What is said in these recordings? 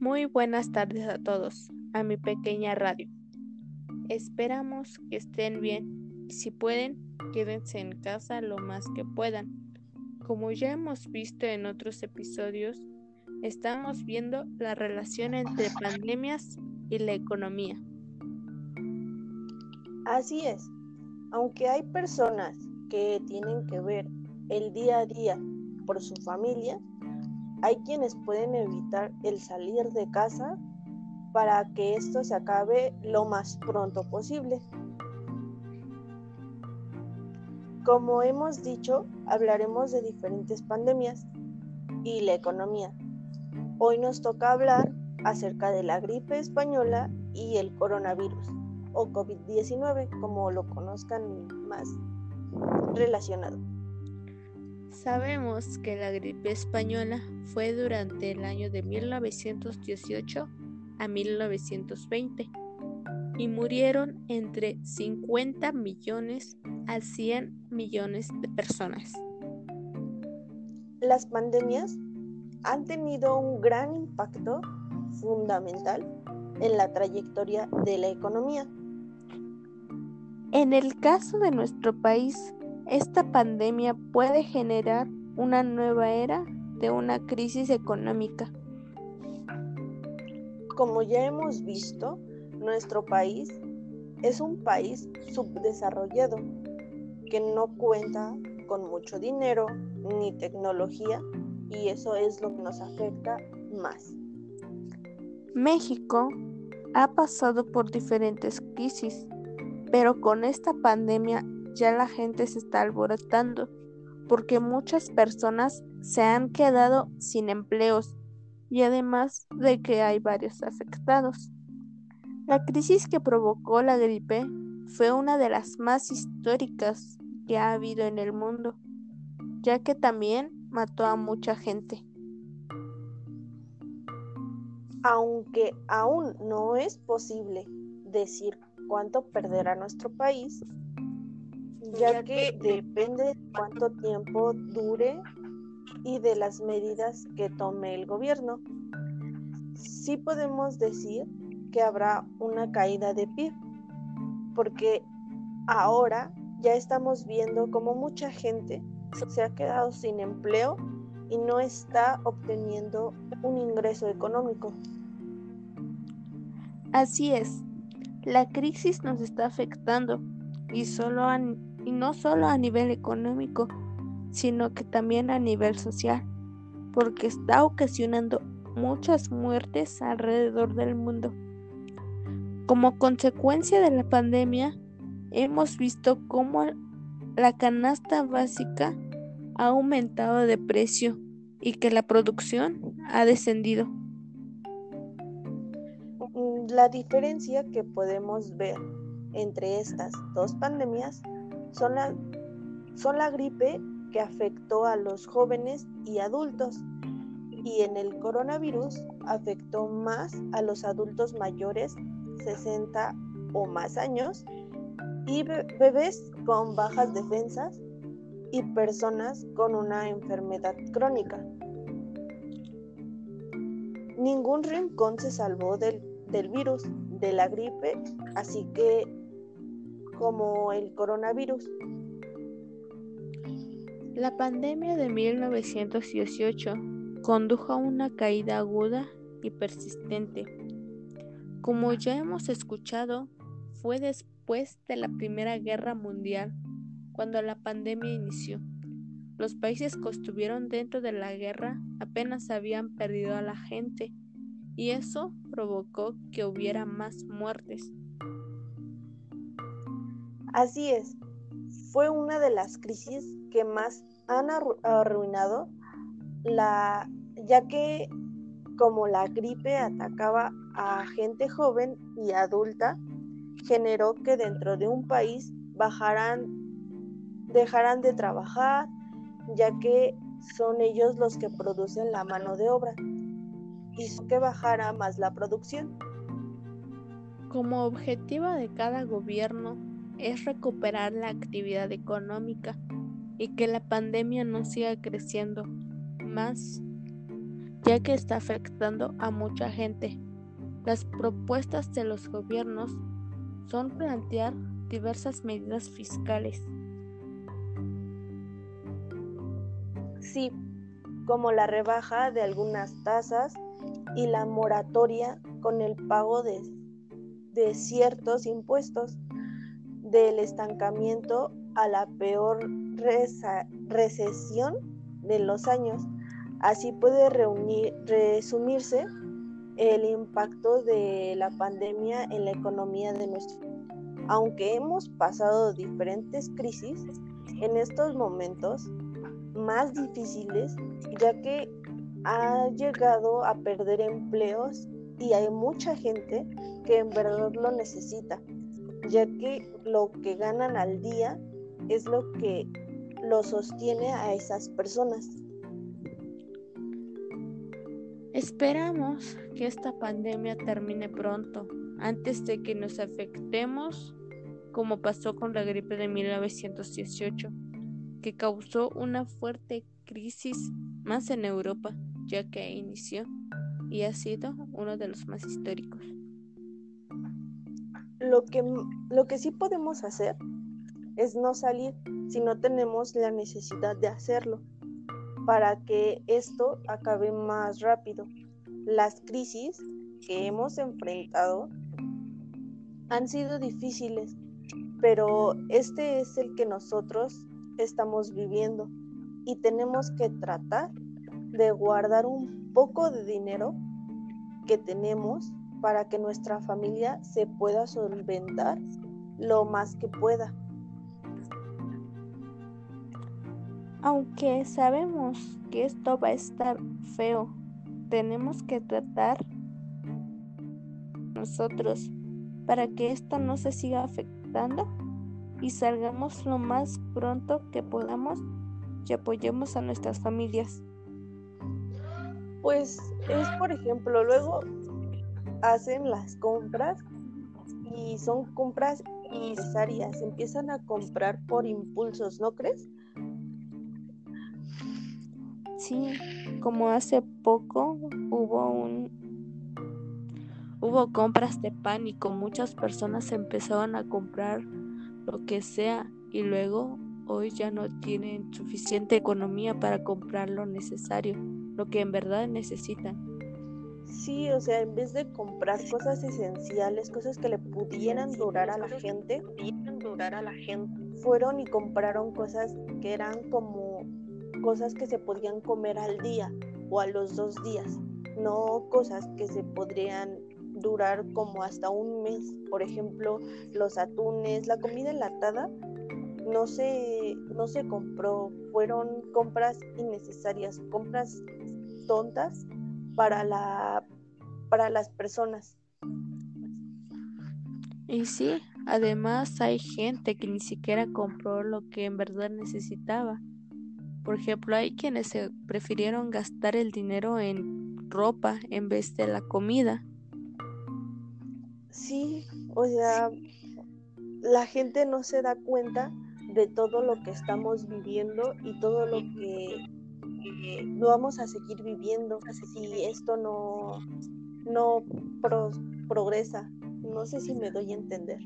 Muy buenas tardes a todos, a mi pequeña radio. Esperamos que estén bien y si pueden, quédense en casa lo más que puedan. Como ya hemos visto en otros episodios, estamos viendo la relación entre pandemias y la economía. Así es, aunque hay personas que tienen que ver el día a día por su familia, hay quienes pueden evitar el salir de casa para que esto se acabe lo más pronto posible. Como hemos dicho, hablaremos de diferentes pandemias y la economía. Hoy nos toca hablar acerca de la gripe española y el coronavirus o COVID-19, como lo conozcan más relacionado. Sabemos que la gripe española fue durante el año de 1918 a 1920 y murieron entre 50 millones a 100 millones de personas. Las pandemias han tenido un gran impacto fundamental en la trayectoria de la economía. En el caso de nuestro país, esta pandemia puede generar una nueva era de una crisis económica. Como ya hemos visto, nuestro país es un país subdesarrollado que no cuenta con mucho dinero ni tecnología y eso es lo que nos afecta más. México ha pasado por diferentes crisis, pero con esta pandemia ya la gente se está alborotando porque muchas personas se han quedado sin empleos y además de que hay varios afectados. La crisis que provocó la gripe fue una de las más históricas que ha habido en el mundo, ya que también mató a mucha gente. Aunque aún no es posible decir cuánto perderá nuestro país, ya que depende de cuánto tiempo dure y de las medidas que tome el gobierno. Sí podemos decir que habrá una caída de PIB, porque ahora ya estamos viendo como mucha gente se ha quedado sin empleo y no está obteniendo un ingreso económico. Así es, la crisis nos está afectando y solo han y no solo a nivel económico, sino que también a nivel social, porque está ocasionando muchas muertes alrededor del mundo. Como consecuencia de la pandemia, hemos visto cómo la canasta básica ha aumentado de precio y que la producción ha descendido. La diferencia que podemos ver entre estas dos pandemias son la, son la gripe que afectó a los jóvenes y adultos y en el coronavirus afectó más a los adultos mayores 60 o más años y bebés con bajas defensas y personas con una enfermedad crónica. Ningún rincón se salvó del, del virus, de la gripe, así que como el coronavirus. La pandemia de 1918 condujo a una caída aguda y persistente. Como ya hemos escuchado, fue después de la Primera Guerra Mundial cuando la pandemia inició. Los países que estuvieron dentro de la guerra apenas habían perdido a la gente y eso provocó que hubiera más muertes. Así es, fue una de las crisis que más han arruinado la ya que como la gripe atacaba a gente joven y adulta, generó que dentro de un país bajaran, dejaran de trabajar, ya que son ellos los que producen la mano de obra, hizo que bajara más la producción. Como objetivo de cada gobierno, es recuperar la actividad económica y que la pandemia no siga creciendo más. ya que está afectando a mucha gente. Las propuestas de los gobiernos son plantear diversas medidas fiscales. Sí, como la rebaja de algunas tasas y la moratoria con el pago de, de ciertos impuestos, del estancamiento a la peor recesión de los años. Así puede reunir, resumirse el impacto de la pandemia en la economía de nuestro aunque hemos pasado diferentes crisis en estos momentos más difíciles, ya que ha llegado a perder empleos y hay mucha gente que en verdad lo necesita, ya que lo que ganan al día es lo que lo sostiene a esas personas. Esperamos que esta pandemia termine pronto, antes de que nos afectemos como pasó con la gripe de 1918, que causó una fuerte crisis más en Europa, ya que inició y ha sido uno de los más históricos. Lo que, lo que sí podemos hacer es no salir si no tenemos la necesidad de hacerlo para que esto acabe más rápido. Las crisis que hemos enfrentado han sido difíciles, pero este es el que nosotros estamos viviendo y tenemos que tratar de guardar un poco de dinero que tenemos para que nuestra familia se pueda solventar lo más que pueda. Aunque sabemos que esto va a estar feo, tenemos que tratar nosotros para que esto no se siga afectando y salgamos lo más pronto que podamos y apoyemos a nuestras familias. Pues es, por ejemplo, luego hacen las compras y son compras innecesarias, empiezan a comprar por impulsos, ¿no crees? Sí, como hace poco hubo un hubo compras de pánico, muchas personas empezaron a comprar lo que sea y luego hoy ya no tienen suficiente economía para comprar lo necesario, lo que en verdad necesitan. Sí, o sea, en vez de comprar cosas esenciales, cosas que le pudieran durar a la gente, durar a la gente, fueron y compraron cosas que eran como cosas que se podían comer al día o a los dos días, no cosas que se podrían durar como hasta un mes. Por ejemplo, los atunes, la comida enlatada no se, no se compró, fueron compras innecesarias, compras tontas para, la, para las personas. Y sí, además hay gente que ni siquiera compró lo que en verdad necesitaba. Por ejemplo, hay quienes se prefirieron gastar el dinero en ropa en vez de la comida. Sí, o sea, la gente no se da cuenta de todo lo que estamos viviendo y todo lo que no vamos a seguir viviendo si esto no, no progresa. No sé si me doy a entender.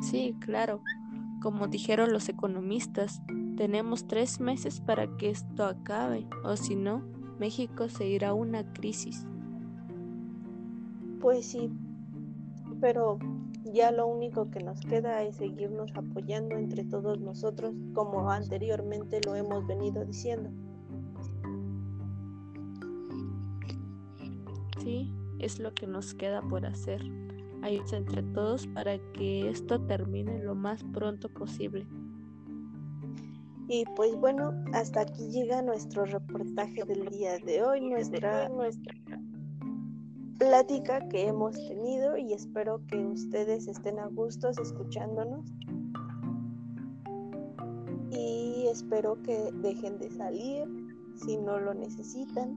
Sí, claro. Como dijeron los economistas, tenemos tres meses para que esto acabe, o si no, México se irá a una crisis. Pues sí, pero ya lo único que nos queda es seguirnos apoyando entre todos nosotros, como anteriormente lo hemos venido diciendo. Sí, es lo que nos queda por hacer. Ayudarnos entre todos para que esto termine lo más pronto posible. Y pues bueno, hasta aquí llega nuestro reportaje del día de hoy, nuestra, nuestra plática que hemos tenido y espero que ustedes estén a gustos escuchándonos. Y espero que dejen de salir si no lo necesitan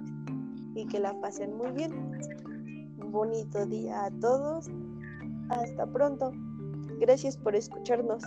y que la pasen muy bien. Bonito día a todos. Hasta pronto. Gracias por escucharnos.